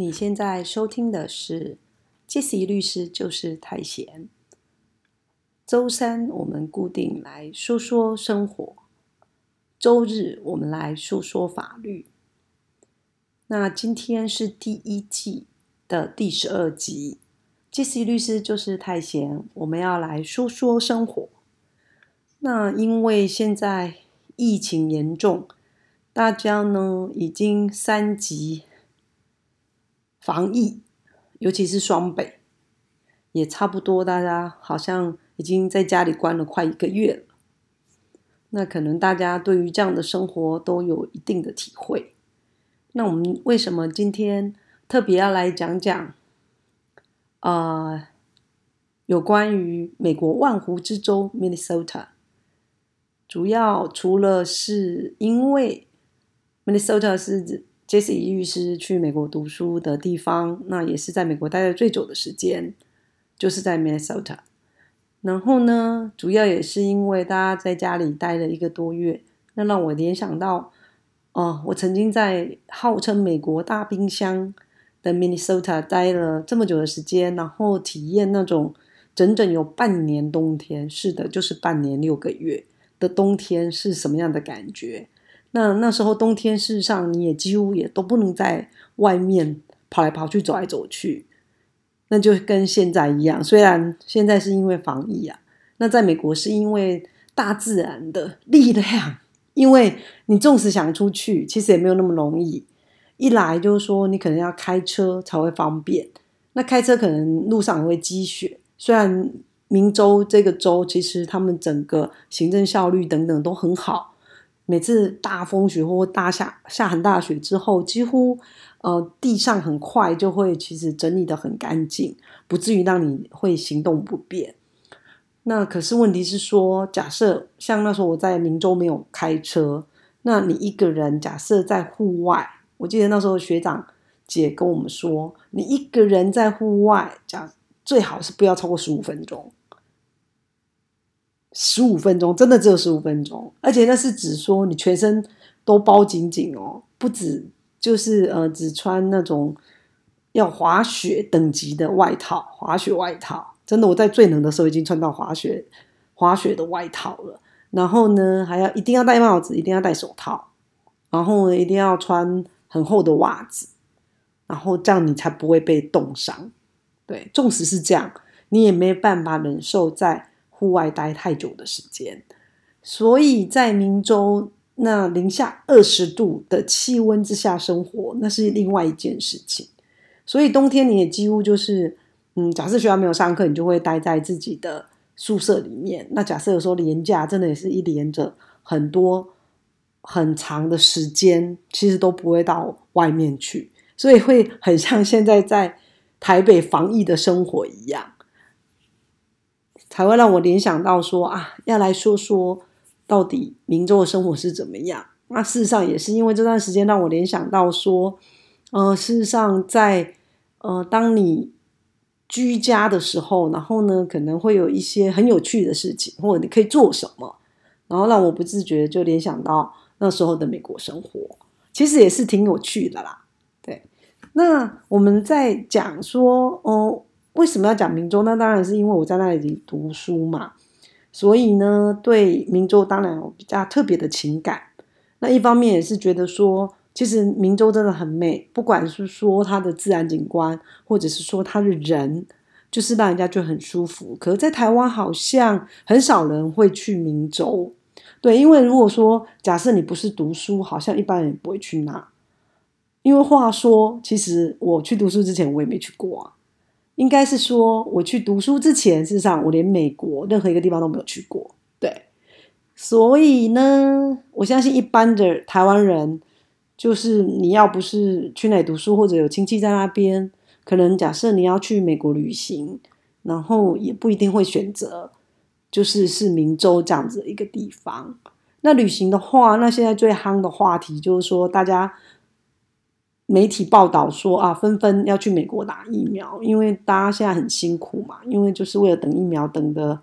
你现在收听的是杰西律师就是太闲。周三我们固定来说说生活，周日我们来说说法律。那今天是第一季的第十二集，杰西律师就是太闲，我们要来说说生活。那因为现在疫情严重，大家呢已经三级防疫，尤其是双北，也差不多，大家好像已经在家里关了快一个月了。那可能大家对于这样的生活都有一定的体会。那我们为什么今天特别要来讲讲，呃，有关于美国万湖之州 Minnesota？主要除了是因为 Minnesota 是 Jesse 律师去美国读书的地方，那也是在美国待的最久的时间，就是在 Minnesota。然后呢，主要也是因为大家在家里待了一个多月，那让我联想到，哦，我曾经在号称美国大冰箱的 Minnesota 待了这么久的时间，然后体验那种整整有半年冬天，是的，就是半年六个月。的冬天是什么样的感觉？那那时候冬天，事实上你也几乎也都不能在外面跑来跑去、走来走去，那就跟现在一样。虽然现在是因为防疫啊，那在美国是因为大自然的力量，因为你纵使想出去，其实也没有那么容易。一来就是说你可能要开车才会方便，那开车可能路上也会积雪，虽然。明州这个州其实他们整个行政效率等等都很好。每次大风雪或大下下很大雪之后，几乎呃地上很快就会其实整理的很干净，不至于让你会行动不便。那可是问题是说，假设像那时候我在明州没有开车，那你一个人假设在户外，我记得那时候学长姐跟我们说，你一个人在户外，讲最好是不要超过十五分钟。十五分钟，真的只有十五分钟，而且那是只说你全身都包紧紧哦，不止就是呃，只穿那种要滑雪等级的外套，滑雪外套。真的，我在最冷的时候已经穿到滑雪滑雪的外套了。然后呢，还要一定要戴帽子，一定要戴手套，然后呢，一定要穿很厚的袜子，然后这样你才不会被冻伤。对，纵使是这样，你也没办法忍受在。户外待太久的时间，所以在明州那零下二十度的气温之下生活，那是另外一件事情。所以冬天你也几乎就是，嗯，假设学校没有上课，你就会待在自己的宿舍里面。那假设有时候连假，真的也是一连着很多很长的时间，其实都不会到外面去，所以会很像现在在台北防疫的生活一样。才会让我联想到说啊，要来说说到底民众的生活是怎么样。那事实上也是因为这段时间让我联想到说，呃，事实上在呃，当你居家的时候，然后呢，可能会有一些很有趣的事情，或者你可以做什么，然后让我不自觉就联想到那时候的美国生活，其实也是挺有趣的啦。对，那我们在讲说哦。为什么要讲明州？那当然是因为我在那里读书嘛，所以呢，对明州当然有比较特别的情感。那一方面也是觉得说，其实明州真的很美，不管是说它的自然景观，或者是说它的人，就是让人家就很舒服。可是，在台湾好像很少人会去明州，对，因为如果说假设你不是读书，好像一般人不会去那。因为话说，其实我去读书之前，我也没去过啊。应该是说，我去读书之前，事实上我连美国任何一个地方都没有去过。对，所以呢，我相信一般的台湾人，就是你要不是去那里读书，或者有亲戚在那边，可能假设你要去美国旅行，然后也不一定会选择就是是明州这样子一个地方。那旅行的话，那现在最夯的话题就是说，大家。媒体报道说啊，纷纷要去美国打疫苗，因为大家现在很辛苦嘛，因为就是为了等疫苗，等的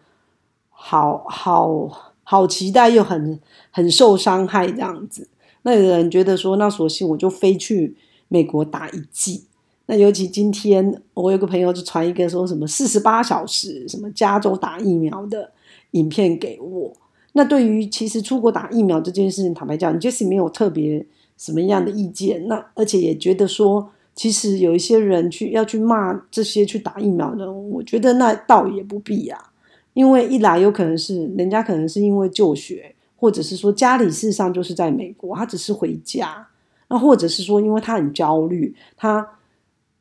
好好好期待，又很很受伤害这样子。那有人觉得说，那索性我就飞去美国打一剂，那尤其今天，我有个朋友就传一个说什么四十八小时什么加州打疫苗的影片给我。那对于其实出国打疫苗这件事情，坦白讲你就是没有特别什么样的意见。那而且也觉得说，其实有一些人去要去骂这些去打疫苗的，我觉得那倒也不必啊。因为一来有可能是人家可能是因为就学，或者是说家里事实上就是在美国，他只是回家。那或者是说，因为他很焦虑，他。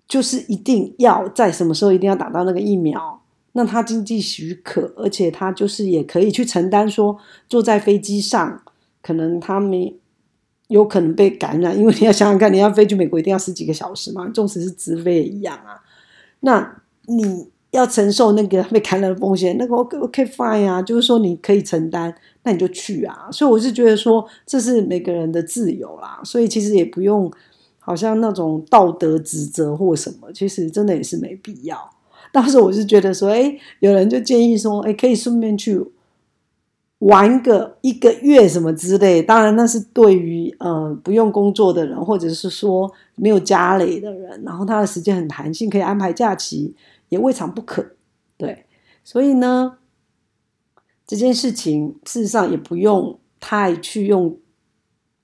就是一定要在什么时候一定要打到那个疫苗，那他经济许可，而且他就是也可以去承担说坐在飞机上，可能他没有可能被感染，因为你要想想看，你要飞去美国一定要十几个小时嘛，纵使是直飞也一样啊。那你要承受那个被感染的风险，那个 OK OK fine 啊，就是说你可以承担，那你就去啊。所以我是觉得说这是每个人的自由啦，所以其实也不用。好像那种道德指责或什么，其实真的也是没必要。当时我是觉得说，哎，有人就建议说，哎，可以顺便去玩个一个月什么之类。当然，那是对于呃不用工作的人，或者是说没有家累的人，然后他的时间很弹性，可以安排假期，也未尝不可。对，所以呢，这件事情事实上也不用太去用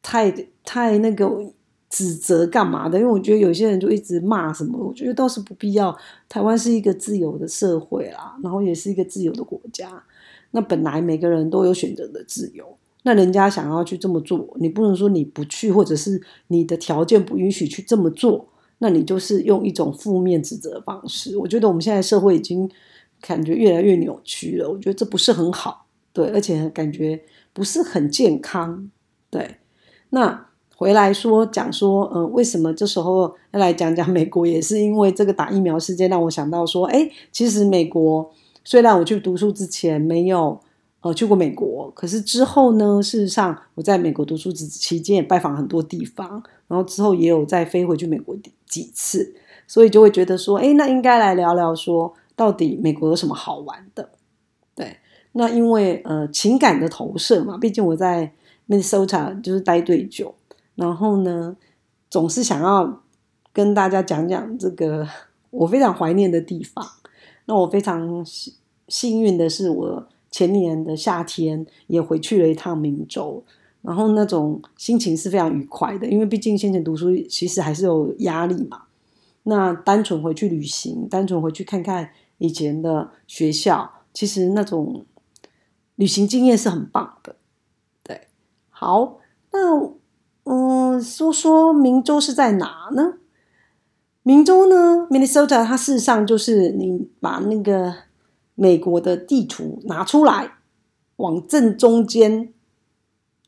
太太那个。指责干嘛的？因为我觉得有些人就一直骂什么，我觉得倒是不必要。台湾是一个自由的社会啦，然后也是一个自由的国家。那本来每个人都有选择的自由，那人家想要去这么做，你不能说你不去，或者是你的条件不允许去这么做，那你就是用一种负面指责的方式。我觉得我们现在社会已经感觉越来越扭曲了，我觉得这不是很好，对，而且感觉不是很健康，对，那。回来说讲说，呃，为什么这时候要来讲讲美国？也是因为这个打疫苗事件让我想到说，哎，其实美国虽然我去读书之前没有呃去过美国，可是之后呢，事实上我在美国读书之期间也拜访很多地方，然后之后也有再飞回去美国几次，所以就会觉得说，哎，那应该来聊聊说，到底美国有什么好玩的？对，那因为呃情感的投射嘛，毕竟我在 Minnesota 就是待最久。然后呢，总是想要跟大家讲讲这个 我非常怀念的地方。那我非常幸幸运的是，我前年的夏天也回去了一趟明州，然后那种心情是非常愉快的，因为毕竟先前读书其实还是有压力嘛。那单纯回去旅行，单纯回去看看以前的学校，其实那种旅行经验是很棒的。对，好，那。嗯，说说明州是在哪呢？明州呢，Minnesota，它事实上就是你把那个美国的地图拿出来，往正中间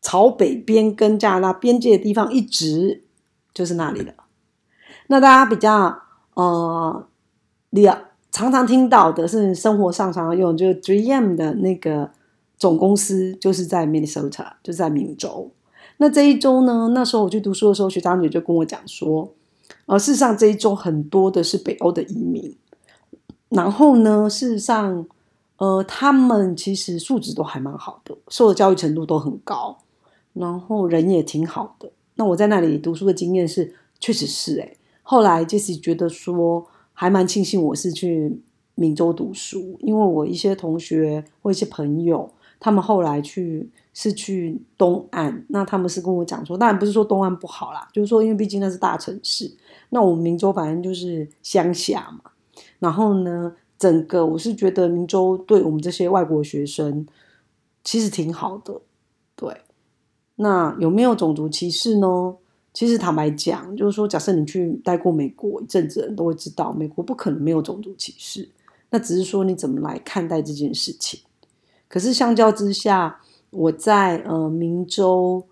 朝北边跟加拿大边界的地方一直就是那里了。那大家比较呃，了常常听到的是生活上常常用，就是 3M 的那个总公司就是在 Minnesota，就是在明州。那这一周呢？那时候我去读书的时候，学长姐就跟我讲说，呃，事实上这一周很多的是北欧的移民，然后呢，事实上，呃，他们其实素质都还蛮好的，受的教育程度都很高，然后人也挺好的。那我在那里读书的经验是，确实是诶后来就是觉得说，还蛮庆幸我是去闽州读书，因为我一些同学或一些朋友，他们后来去。是去东岸，那他们是跟我讲说，当然不是说东岸不好啦，就是说因为毕竟那是大城市，那我们明州反正就是乡下嘛。然后呢，整个我是觉得明州对我们这些外国学生其实挺好的。对，那有没有种族歧视呢？其实坦白讲，就是说，假设你去待过美国一阵子，人都会知道，美国不可能没有种族歧视，那只是说你怎么来看待这件事情。可是相较之下，我在呃明州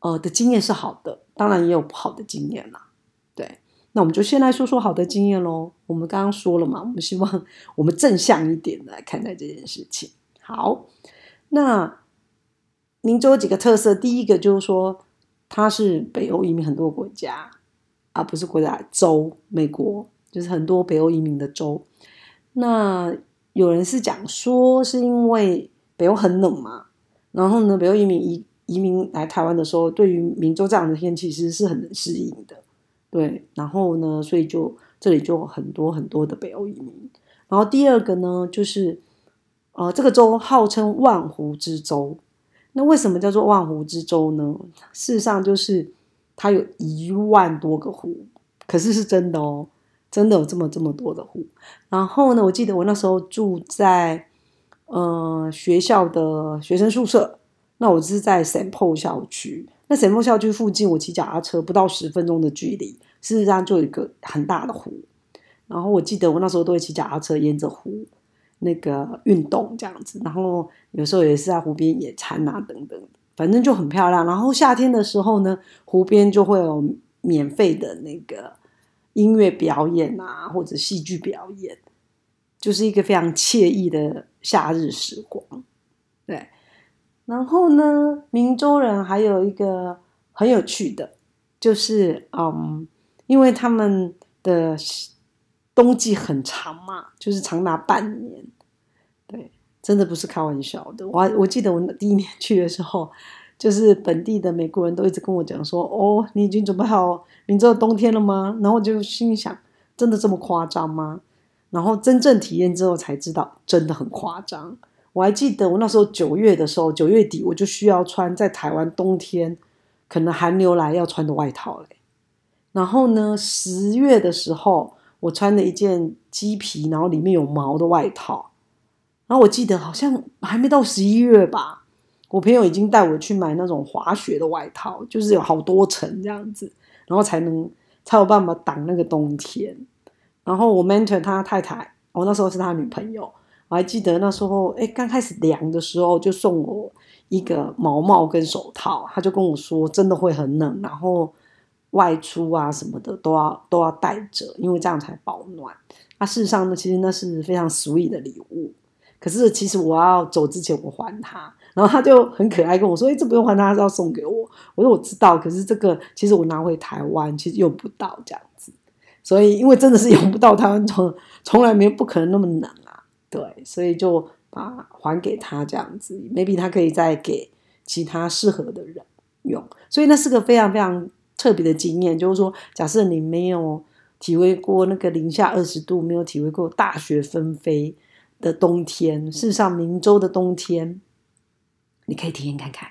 呃的经验是好的，当然也有不好的经验啦。对，那我们就先来说说好的经验喽。我们刚刚说了嘛，我们希望我们正向一点来看待这件事情。好，那明州几个特色，第一个就是说它是北欧移民很多国家，而不是国家州，美国就是很多北欧移民的州。那有人是讲说是因为北欧很冷嘛。然后呢，北欧移民移移民来台湾的时候，对于明州这样的天气其实是很能适应的，对。然后呢，所以就这里就有很多很多的北欧移民。然后第二个呢，就是呃，这个州号称万湖之州。那为什么叫做万湖之州呢？事实上就是它有一万多个湖，可是是真的哦，真的有这么这么多的湖。然后呢，我记得我那时候住在呃学校的学生宿舍，那我是在 Saint Paul 校区。那 Saint Paul 校区附近，我骑脚踏车不到十分钟的距离，事实上就有一个很大的湖。然后我记得我那时候都会骑脚踏车沿着湖那个运动这样子，然后有时候也是在湖边野餐啊等等，反正就很漂亮。然后夏天的时候呢，湖边就会有免费的那个音乐表演啊，或者戏剧表演，就是一个非常惬意的夏日时光。对，然后呢，明州人还有一个很有趣的，就是嗯，因为他们的。冬季很长嘛，就是长达半年，对，真的不是开玩笑的。我我记得我第一年去的时候，就是本地的美国人都一直跟我讲说：“哦，你已经准备好明州的冬天了吗？”然后我就心想：“真的这么夸张吗？”然后真正体验之后才知道，真的很夸张。我还记得我那时候九月的时候，九月底我就需要穿在台湾冬天可能寒流来要穿的外套嘞。然后呢，十月的时候。我穿了一件鸡皮，然后里面有毛的外套。然后我记得好像还没到十一月吧，我朋友已经带我去买那种滑雪的外套，就是有好多层这样子，然后才能才有办法挡那个冬天。然后我 mentor 他太太，我那时候是他女朋友，我还记得那时候，哎，刚开始凉的时候就送我一个毛帽跟手套，他就跟我说真的会很冷，然后。外出啊什么的都要都要带着，因为这样才保暖。那事实上呢，其实那是非常 sweet 的礼物。可是其实我要走之前我还他，然后他就很可爱跟我说：“哎，这不用还他，是要送给我。”我说：“我知道，可是这个其实我拿回台湾其实用不到这样。所以因为真的是用不到，台湾从从来没不可能那么冷啊，对，所以就把还给他这样子，maybe 他可以再给其他适合的人用。所以那是个非常非常。特别的经验就是说，假设你没有体会过那个零下二十度，没有体会过大雪纷飞的冬天，事实上，明州的冬天你可以体验看看。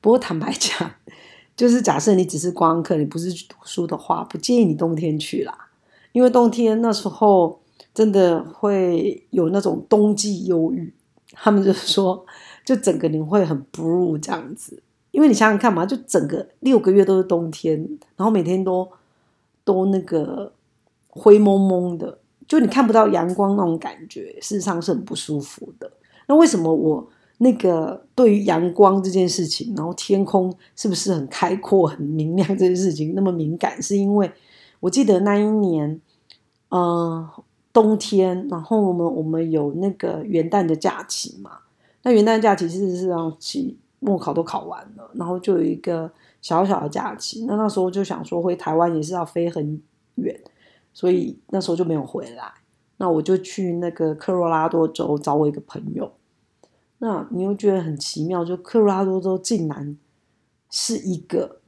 不过坦白讲，就是假设你只是观光客，你不是去读书的话，不建议你冬天去啦，因为冬天那时候真的会有那种冬季忧郁。他们就是说，就整个你会很 blue 这样子。因为你想想看嘛，就整个六个月都是冬天，然后每天都都那个灰蒙蒙的，就你看不到阳光那种感觉，事实上是很不舒服的。那为什么我那个对于阳光这件事情，然后天空是不是很开阔、很明亮这件事情那么敏感？是因为我记得那一年，呃，冬天，然后我们我们有那个元旦的假期嘛，那元旦假期事实上期。末考都考完了，然后就有一个小小的假期。那那时候就想说回台湾也是要飞很远，所以那时候就没有回来。那我就去那个科罗拉多州找我一个朋友。那你又觉得很奇妙，就科罗拉多州竟然是一个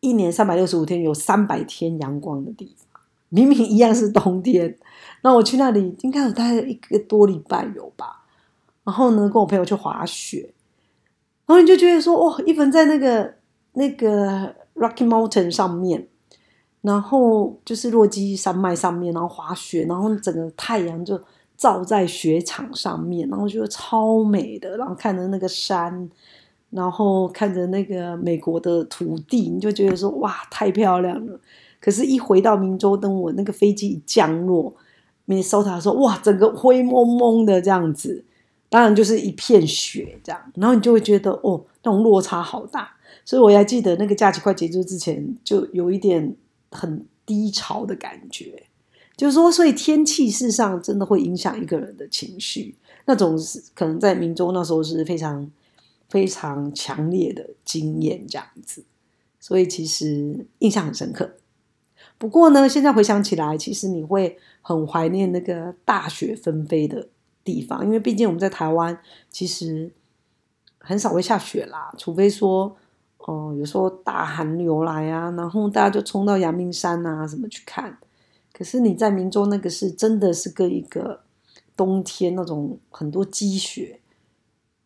一年三百六十五天有三百天阳光的地方，明明一样是冬天。那我去那里应该有待一个多礼拜有吧。然后呢，跟我朋友去滑雪。然后你就觉得说，哇，一本在那个那个 Rocky Mountain 上面，然后就是落基山脉上面，然后滑雪，然后整个太阳就照在雪场上面，然后觉得超美的，然后看着那个山，然后看着那个美国的土地，你就觉得说，哇，太漂亮了。可是，一回到明州，等我那个飞机一降落，Minnesota 说，哇，整个灰蒙蒙的这样子。当然就是一片雪这样，然后你就会觉得哦，那种落差好大。所以我还记得那个假期快结束之前，就有一点很低潮的感觉。就是说，所以天气事实上真的会影响一个人的情绪。那种是可能在明州那时候是非常非常强烈的经验这样子，所以其实印象很深刻。不过呢，现在回想起来，其实你会很怀念那个大雪纷飞的。地方，因为毕竟我们在台湾，其实很少会下雪啦，除非说，哦，有时候大寒流来啊，然后大家就冲到阳明山啊什么去看。可是你在明州那个是真的是跟一个冬天那种很多积雪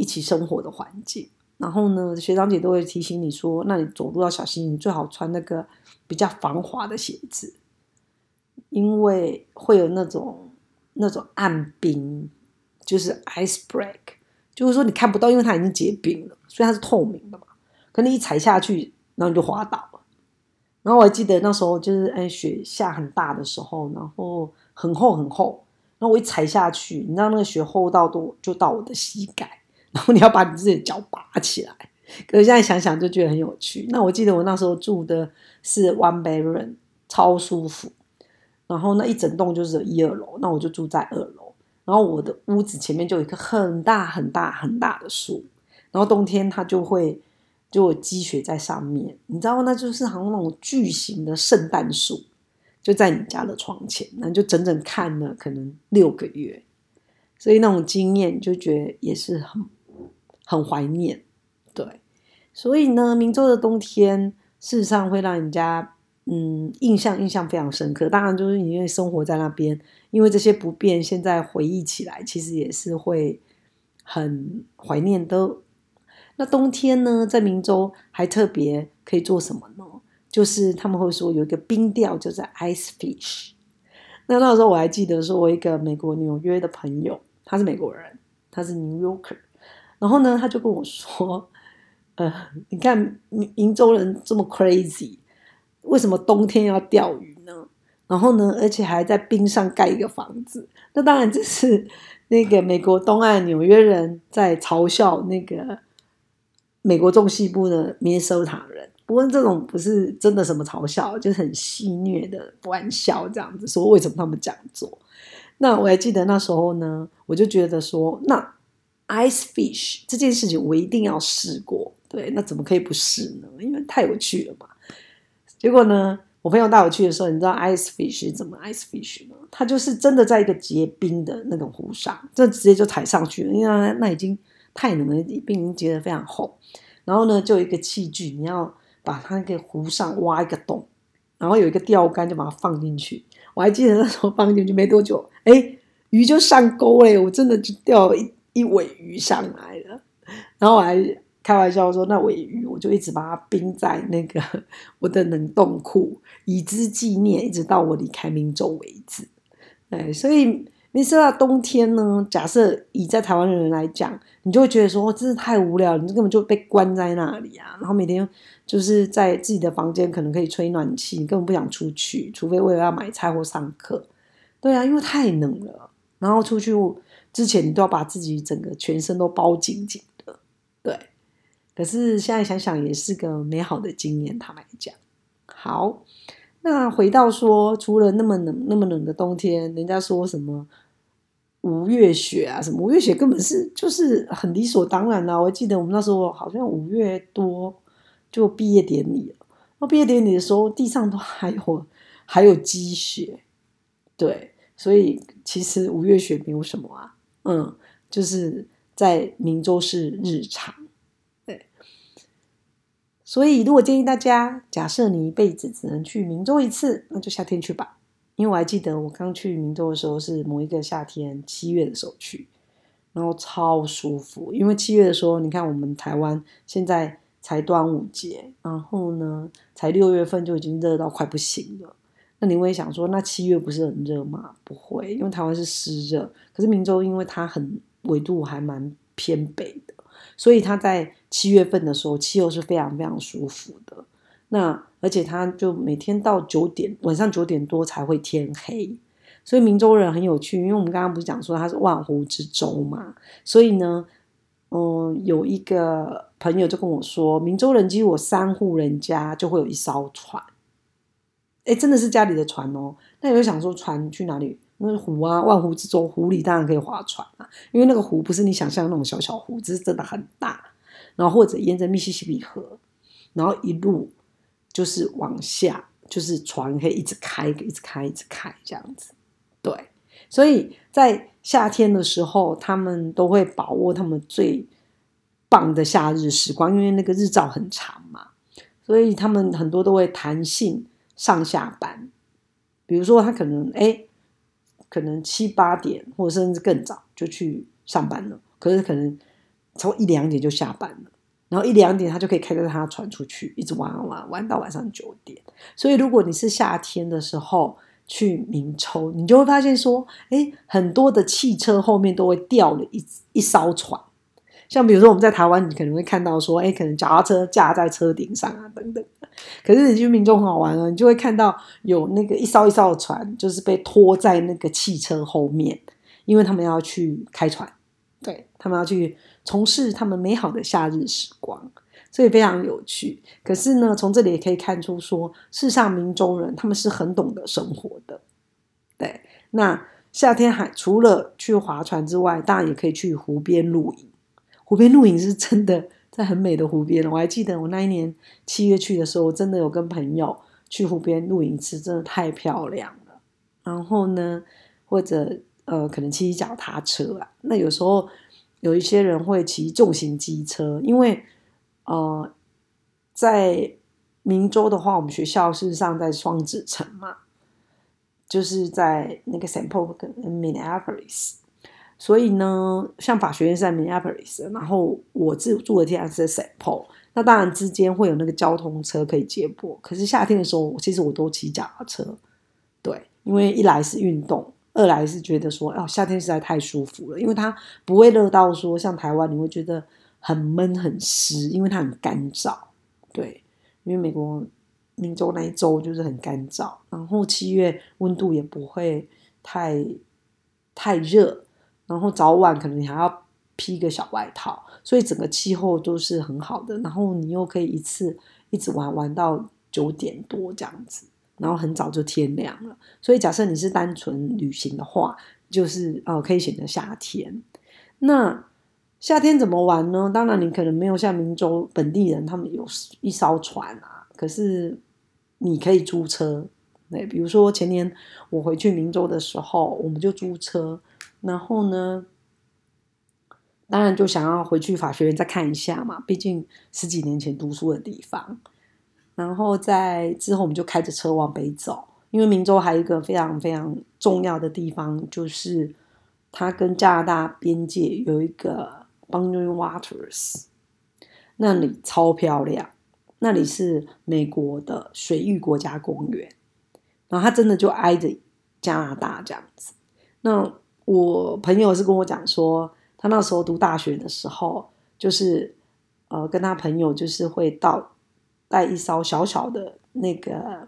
一起生活的环境。然后呢，学长姐都会提醒你说，那你走路要小心，你最好穿那个比较防滑的鞋子，因为会有那种那种暗冰，就是 ice break，就是说你看不到，因为它已经结冰了，所以它是透明的嘛。可你一踩下去，然后你就滑倒了。然后我还记得那时候就是哎雪下很大的时候，然后很厚很厚，然后我一踩下去，你知道那个雪厚到多就到我的膝盖。然后你要把你自己的脚拔起来，可是现在想想就觉得很有趣。那我记得我那时候住的是 One Bedroom，超舒服。然后那一整栋就是一二楼，那我就住在二楼。然后我的屋子前面就有一棵很大很大很大的树，然后冬天它就会就有积雪在上面，你知道那就是好像那种巨型的圣诞树，就在你家的床前，那就整整看了可能六个月，所以那种经验就觉得也是很。很怀念，对，所以呢，明州的冬天事实上会让人家嗯印象印象非常深刻。当然，就是因为生活在那边，因为这些不便，现在回忆起来，其实也是会很怀念的。那冬天呢，在明州还特别可以做什么呢？就是他们会说有一个冰钓，就是 ice fish。那那时候我还记得，说我一个美国纽约的朋友，他是美国人，他是 New Yorker。然后呢，他就跟我说：“呃，你看瀛州人这么 crazy，为什么冬天要钓鱼呢？然后呢，而且还在冰上盖一个房子。那当然这是那个美国东岸纽约人在嘲笑那个美国中西部的米收塔人。不过这种不是真的什么嘲笑，就是很戏谑的玩笑这样子说。为什么他们这样做？那我还记得那时候呢，我就觉得说那。” Ice fish 这件事情我一定要试过，对，那怎么可以不试呢？因为太有趣了嘛。结果呢，我朋友带我去的时候，你知道 ice fish 怎么 ice fish 吗？它就是真的在一个结冰的那种湖上，这直接就踩上去了，因为那已经太冷了，冰已经结得非常厚。然后呢，就有一个器具，你要把它那个湖上挖一个洞，然后有一个钓竿，就把它放进去。我还记得那时候放进去没多久，哎，鱼就上钩嘞！我真的就钓一。一尾鱼上来了，然后我还开玩笑说：“那尾鱼，我就一直把它冰在那个我的冷冻库，以之纪念，一直到我离开明州为止。”对，所以没事啊。冬天呢，假设以在台湾的人来讲，你就会觉得说：“真是太无聊，你根本就被关在那里啊！”然后每天就是在自己的房间，可能可以吹暖气，你根本不想出去，除非为了要买菜或上课。对啊，因为太冷了，然后出去。之前你都要把自己整个全身都包紧紧的，对。可是现在想想也是个美好的经验，坦白讲。好，那回到说，除了那么冷、那么冷的冬天，人家说什么五月雪啊，什么五月雪根本是就是很理所当然啊。我记得我们那时候好像五月多就毕业典礼了，那毕业典礼的时候地上都还有还有积雪，对。所以其实五月雪没有什么啊。嗯，就是在明州是日常，对。所以如果建议大家，假设你一辈子只能去明州一次，那就夏天去吧。因为我还记得我刚去明州的时候是某一个夏天七月的时候去，然后超舒服。因为七月的时候，你看我们台湾现在才端午节，然后呢才六月份就已经热到快不行了。那你会想说，那七月不是很热吗？不会，因为台湾是湿热。可是明州因为它很纬度还蛮偏北的，所以它在七月份的时候气候是非常非常舒服的。那而且它就每天到九点晚上九点多才会天黑，所以明州人很有趣，因为我们刚刚不是讲说它是万湖之州嘛，所以呢，嗯，有一个朋友就跟我说，明州人其实我三户人家就会有一艘船。哎，真的是家里的船哦。那有想说船去哪里？那湖啊，万湖之中，湖里当然可以划船啊。因为那个湖不是你想象的那种小小湖，只是真的很大。然后或者沿着密西西比河，然后一路就是往下，就是船可以一直开，一直开，一直开这样子。对，所以在夏天的时候，他们都会把握他们最棒的夏日时光，因为那个日照很长嘛，所以他们很多都会弹性。上下班，比如说他可能哎，可能七八点或者甚至更早就去上班了，可是可能从一两点就下班了，然后一两点他就可以开着他船出去，一直玩玩玩到晚上九点。所以如果你是夏天的时候去明州，你就会发现说，哎，很多的汽车后面都会吊了一一艘船。像比如说我们在台湾，你可能会看到说，哎，可能脚踏车架在车顶上啊，等等。可是你去民众很好玩啊，你就会看到有那个一艘一艘的船，就是被拖在那个汽车后面，因为他们要去开船，对他们要去从事他们美好的夏日时光，所以非常有趣。可是呢，从这里也可以看出说，世上民众人他们是很懂得生活的。对，那夏天海除了去划船之外，当然也可以去湖边露营。湖边露营是真的在很美的湖边，我还记得我那一年七月去的时候，我真的有跟朋友去湖边露营，吃真的太漂亮了。然后呢，或者呃，可能骑脚踏车啊，那有时候有一些人会骑重型机车，因为呃，在明州的话，我们学校事实上在双子城嘛，就是在那个 Saint Paul 跟 Minneapolis。所以呢，像法学院是在 Minneapolis，然后我自住的地方是在 Saint Paul，那当然之间会有那个交通车可以接驳。可是夏天的时候，其实我都骑脚踏车，对，因为一来是运动，二来是觉得说，哦，夏天实在太舒服了，因为它不会热到说像台湾你会觉得很闷很湿，因为它很干燥，对，因为美国明州那一周就是很干燥，然后七月温度也不会太太热。然后早晚可能你还要披个小外套，所以整个气候都是很好的。然后你又可以一次一直玩玩到九点多这样子，然后很早就天亮了。所以假设你是单纯旅行的话，就是呃可以选择夏天。那夏天怎么玩呢？当然你可能没有像明州本地人他们有一艘船啊，可是你可以租车。对，比如说前年我回去明州的时候，我们就租车。然后呢，当然就想要回去法学院再看一下嘛，毕竟十几年前读书的地方。然后在之后，我们就开着车往北走，因为明州还有一个非常非常重要的地方，就是它跟加拿大边界有一个 Boundary Waters，那里超漂亮，那里是美国的水域国家公园，然后它真的就挨着加拿大这样子，那。我朋友是跟我讲说，他那时候读大学的时候，就是呃，跟他朋友就是会到带一艘小小的那个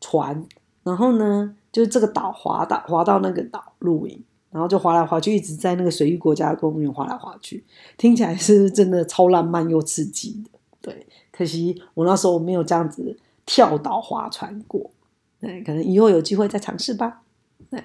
船，然后呢，就是这个岛滑到滑到那个岛露营，然后就滑来滑去，一直在那个水域国家公园滑来滑去，听起来是真的超浪漫又刺激的。对，可惜我那时候没有这样子跳岛划船过，对，可能以后有机会再尝试吧。对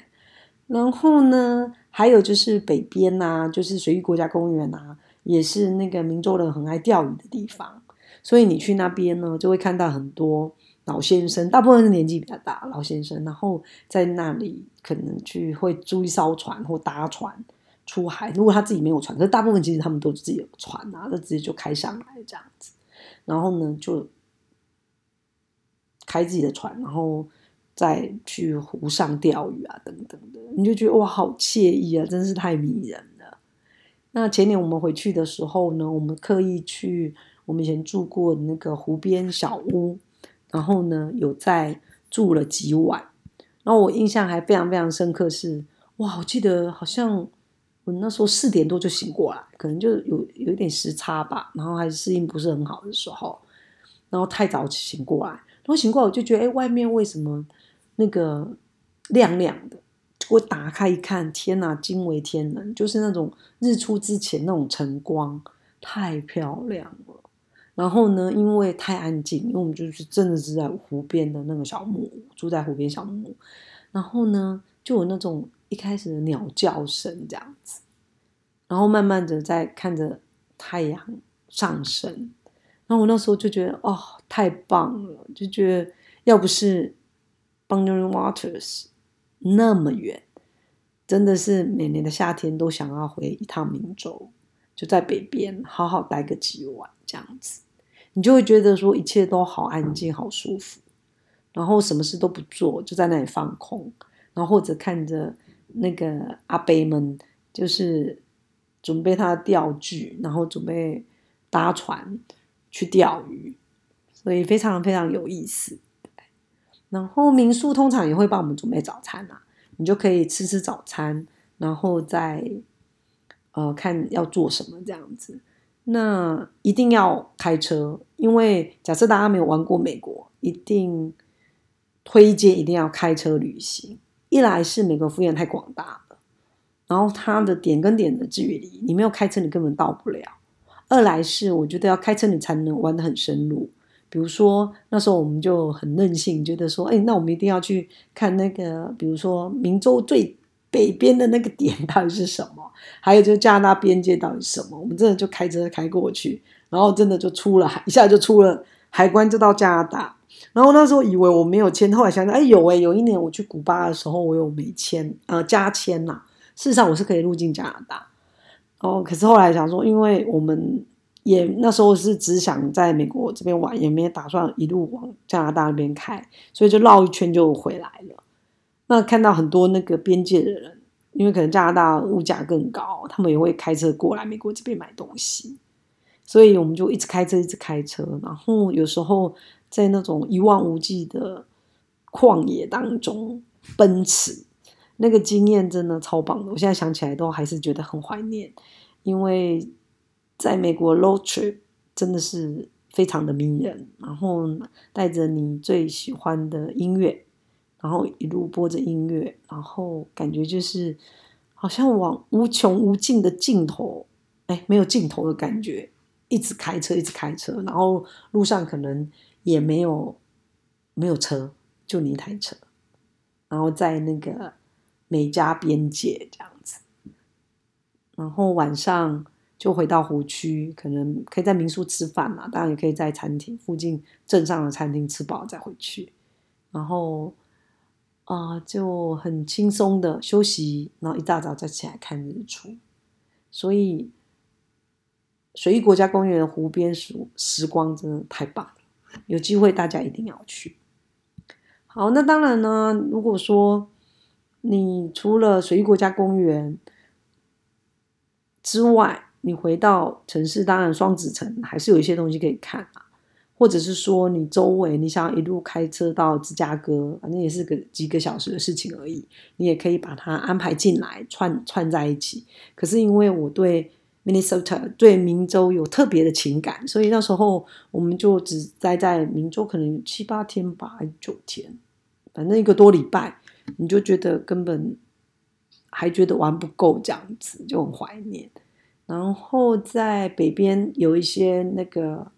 然后呢，还有就是北边呐，就是水域国家公园呐，也是那个民州人很爱钓鱼的地方。所以你去那边呢，就会看到很多老先生，大部分是年纪比较大老先生，然后在那里可能去会租一艘船或搭船出海。如果他自己没有船，可是大部分其实他们都自己有船啊，就直接就开上来这样子。然后呢，就开自己的船，然后。再去湖上钓鱼啊，等等的，你就觉得哇，好惬意啊，真是太迷人了。那前年我们回去的时候呢，我们刻意去我们以前住过那个湖边小屋，然后呢有在住了几晚。然后我印象还非常非常深刻，是哇，我记得好像我那时候四点多就醒过来，可能就有有一点时差吧，然后还适应不是很好的时候，然后太早醒过来，然后醒过来我就觉得，哎，外面为什么？那个亮亮的，我打开一看，天哪，惊为天人！就是那种日出之前那种晨光，太漂亮了。然后呢，因为太安静，因为我们就是真的是在湖边的那个小木屋，住在湖边小木屋。然后呢，就有那种一开始的鸟叫声这样子，然后慢慢的在看着太阳上升。然后我那时候就觉得，哦，太棒了！就觉得要不是。Boundary Waters 那么远，真的是每年的夏天都想要回一趟明州，就在北边好好待个几晚这样子，你就会觉得说一切都好安静、好舒服。然后什么事都不做，就在那里放空，然后或者看着那个阿伯们，就是准备他的钓具，然后准备搭船去钓鱼，所以非常非常有意思。然后民宿通常也会帮我们准备早餐啊，你就可以吃吃早餐，然后再呃看要做什么这样子。那一定要开车，因为假设大家没有玩过美国，一定推荐一定要开车旅行。一来是美国幅员太广大了，然后它的点跟点的距离，你没有开车你根本到不了。二来是我觉得要开车你才能玩得很深入。比如说那时候我们就很任性，觉得说，哎，那我们一定要去看那个，比如说明州最北边的那个点到底是什么，还有就是加拿大边界到底是什么。我们真的就开车开过去，然后真的就出了海，一下就出了海关，就到加拿大。然后那时候以为我没有签，后来想想，哎，有哎，有一年我去古巴的时候，我有没签，呃，加签呐。事实上我是可以入境加拿大。哦，可是后来想说，因为我们。也那时候是只想在美国这边玩，也没打算一路往加拿大那边开，所以就绕一圈就回来了。那看到很多那个边界的人，因为可能加拿大物价更高，他们也会开车过来美国这边买东西，所以我们就一直开车，一直开车。然后有时候在那种一望无际的旷野当中奔驰，那个经验真的超棒的。我现在想起来都还是觉得很怀念，因为。在美国 road trip 真的是非常的迷人，然后带着你最喜欢的音乐，然后一路播着音乐，然后感觉就是好像往无穷无尽的尽头，哎，没有尽头的感觉，一直开车，一直开车，然后路上可能也没有没有车，就你一台车，然后在那个美加边界这样子，然后晚上。就回到湖区，可能可以在民宿吃饭嘛，当然也可以在餐厅附近镇上的餐厅吃饱再回去，然后啊就很轻松的休息，然后一大早再起来看日出。所以水域国家公园的湖边时时光真的太棒了，有机会大家一定要去。好，那当然呢，如果说你除了水域国家公园之外，你回到城市，当然双子城还是有一些东西可以看啊，或者是说你周围你想一路开车到芝加哥，反正也是个几个小时的事情而已，你也可以把它安排进来串串在一起。可是因为我对 Minnesota 对明州有特别的情感，所以那时候我们就只待在明州，可能七八天吧，九天，反正一个多礼拜，你就觉得根本还觉得玩不够，这样子就很怀念。然后在北边有一些那个，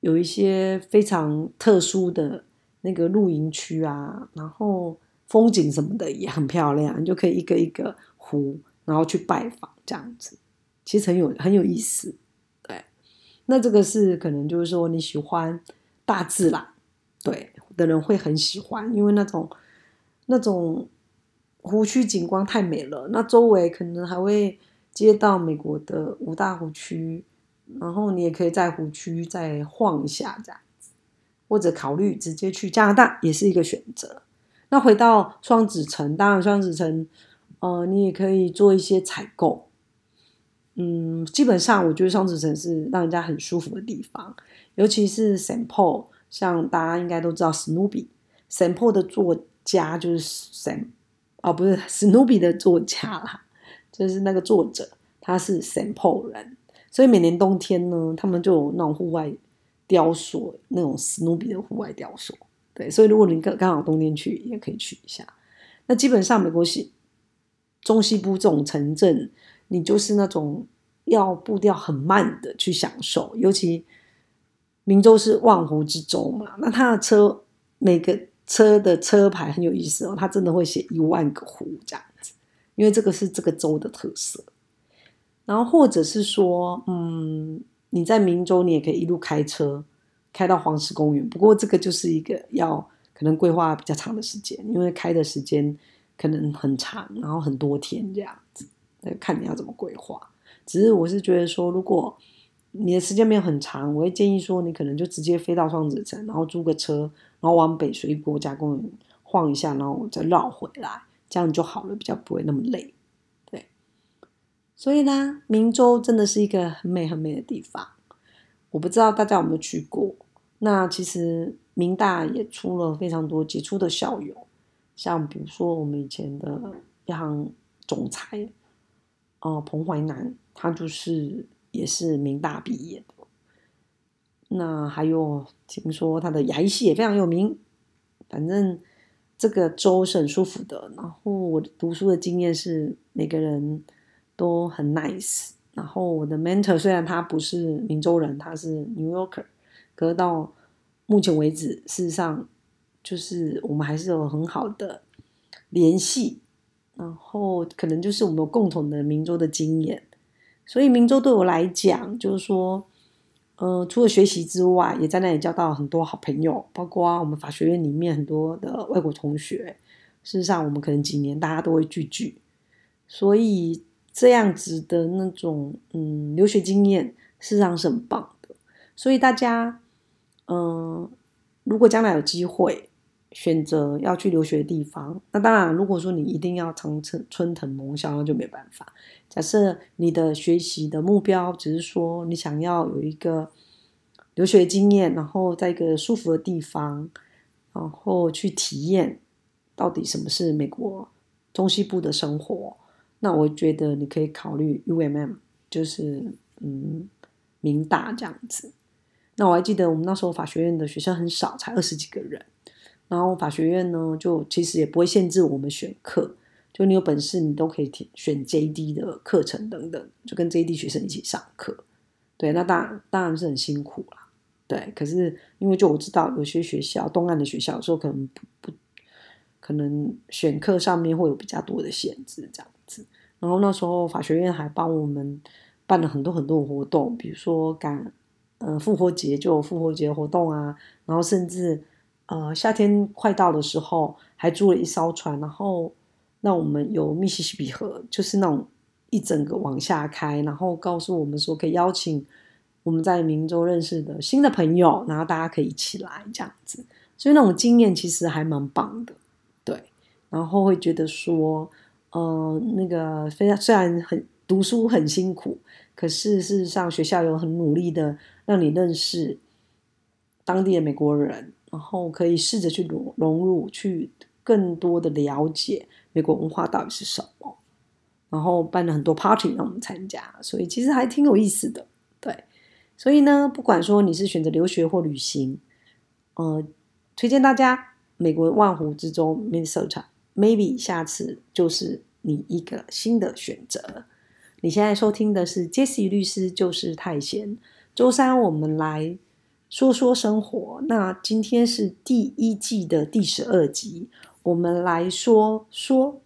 有一些非常特殊的那个露营区啊，然后风景什么的也很漂亮，你就可以一个一个湖，然后去拜访这样子，其实很有很有意思。对，那这个是可能就是说你喜欢大自然，对的人会很喜欢，因为那种那种湖区景观太美了，那周围可能还会。接到美国的五大湖区，然后你也可以在湖区再晃一下这样子，或者考虑直接去加拿大也是一个选择。那回到双子城，当然双子城，呃，你也可以做一些采购。嗯，基本上我觉得双子城是让人家很舒服的地方，尤其是 s a m Paul，像大家应该都知道 Snoopy，Saint Paul 的作家就是圣哦，不是 Snoopy 的作家啦。就是那个作者，他是 Saint Paul 人，所以每年冬天呢，他们就有那种户外雕塑，那种史努比的户外雕塑。对，所以如果你刚刚好冬天去，也可以去一下。那基本上美国西中西部这种城镇，你就是那种要步调很慢的去享受，尤其明州是万湖之州嘛，那他的车每个车的车牌很有意思哦，他真的会写一万个湖这样。因为这个是这个州的特色，然后或者是说，嗯，你在明州，你也可以一路开车开到黄石公园。不过这个就是一个要可能规划比较长的时间，因为开的时间可能很长，然后很多天这样子，看你要怎么规划。只是我是觉得说，如果你的时间没有很长，我会建议说，你可能就直接飞到双子城，然后租个车，然后往北水国家公园晃一下，然后再绕回来，这样就好了，比较不会那么累。对，所以呢，明州真的是一个很美很美的地方。我不知道大家有没有去过。那其实明大也出了非常多杰出的校友，像比如说我们以前的央行总裁，哦，彭淮南，他就是也是明大毕业的。那还有听说他的牙医系也非常有名。反正这个州是很舒服的。然后我读书的经验是每个人都很 nice。然后我的 mentor 虽然他不是明州人，他是 New Yorker，可是到目前为止，事实上就是我们还是有很好的联系。然后可能就是我们有共同的明州的经验，所以明州对我来讲，就是说，嗯，除了学习之外，也在那里交到很多好朋友，包括我们法学院里面很多的外国同学。事实上，我们可能几年大家都会聚聚，所以。这样子的那种嗯留学经验，事实上是很棒的。所以大家嗯，如果将来有机会选择要去留学的地方，那当然，如果说你一定要长春春藤盟校，那就没办法。假设你的学习的目标只是说你想要有一个留学经验，然后在一个舒服的地方，然后去体验到底什么是美国中西部的生活。那我觉得你可以考虑 UMM，就是嗯，明大这样子。那我还记得我们那时候法学院的学生很少，才二十几个人。然后法学院呢，就其实也不会限制我们选课，就你有本事你都可以选 JD 的课程等等，就跟 JD 学生一起上课。对，那当然当然是很辛苦啦。对，可是因为就我知道有些学校东岸的学校，说可能不不可能选课上面会有比较多的限制这样子。然后那时候法学院还帮我们办了很多很多的活动，比如说赶呃复活节就有复活节活动啊，然后甚至呃夏天快到的时候还租了一艘船，然后那我们有密西西比河，就是那种一整个往下开，然后告诉我们说可以邀请我们在明州认识的新的朋友，然后大家可以一起来这样子，所以那种经验其实还蛮棒的，对，然后会觉得说。呃，那个非常虽然很读书很辛苦，可是事实上学校有很努力的让你认识当地的美国人，然后可以试着去融融入，去更多的了解美国文化到底是什么，然后办了很多 party 让我们参加，所以其实还挺有意思的。对，所以呢，不管说你是选择留学或旅行，呃，推荐大家美国万湖之州 Minnesota，maybe 下次就是。你一个新的选择。你现在收听的是 Jessie 律师就是太闲。周三我们来说说生活。那今天是第一季的第十二集，我们来说说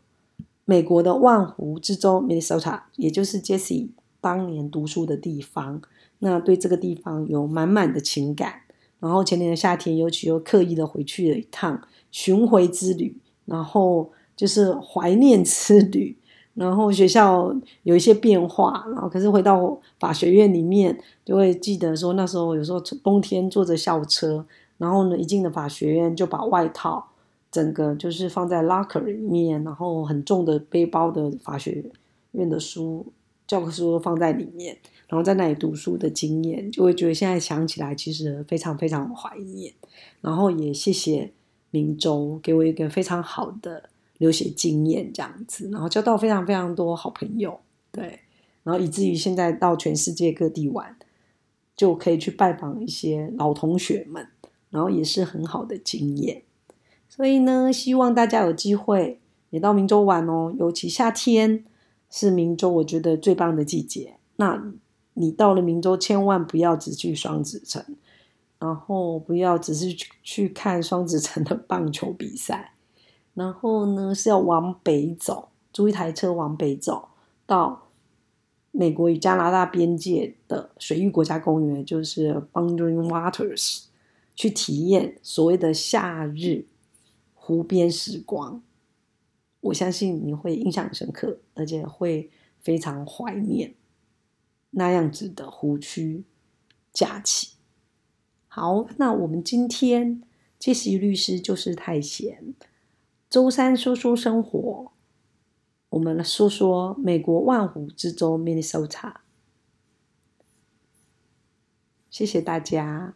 美国的万湖之州 Minnesota，也就是 Jesse 当年读书的地方。那对这个地方有满满的情感。然后前年的夏天，尤其又刻意的回去了一趟巡回之旅，然后。就是怀念之旅，然后学校有一些变化，然后可是回到法学院里面，就会记得说那时候有时候冬天坐着校车，然后呢一进了法学院就把外套整个就是放在 locker 里面，然后很重的背包的法学院的书教科书都放在里面，然后在那里读书的经验，就会觉得现在想起来其实非常非常怀念，然后也谢谢明州给我一个非常好的。留学经验这样子，然后交到非常非常多好朋友，对，然后以至于现在到全世界各地玩，就可以去拜访一些老同学们，然后也是很好的经验。所以呢，希望大家有机会也到明州玩哦，尤其夏天是明州我觉得最棒的季节。那你到了明州，千万不要只去双子城，然后不要只是去看双子城的棒球比赛。然后呢，是要往北走，租一台车往北走，到美国与加拿大边界的水域国家公园，就是 Boundary Waters，去体验所谓的夏日湖边时光。我相信你会印象深刻，而且会非常怀念那样子的湖区假期。好，那我们今天杰西律师就是太闲。舟山说说生活，我们来说说美国万湖之州 Minnesota。谢谢大家。